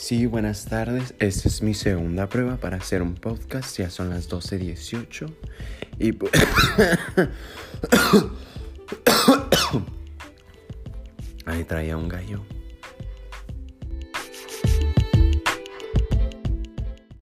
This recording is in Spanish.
Sí, buenas tardes. Esta es mi segunda prueba para hacer un podcast. Ya son las 12.18. Y. Ahí traía un gallo.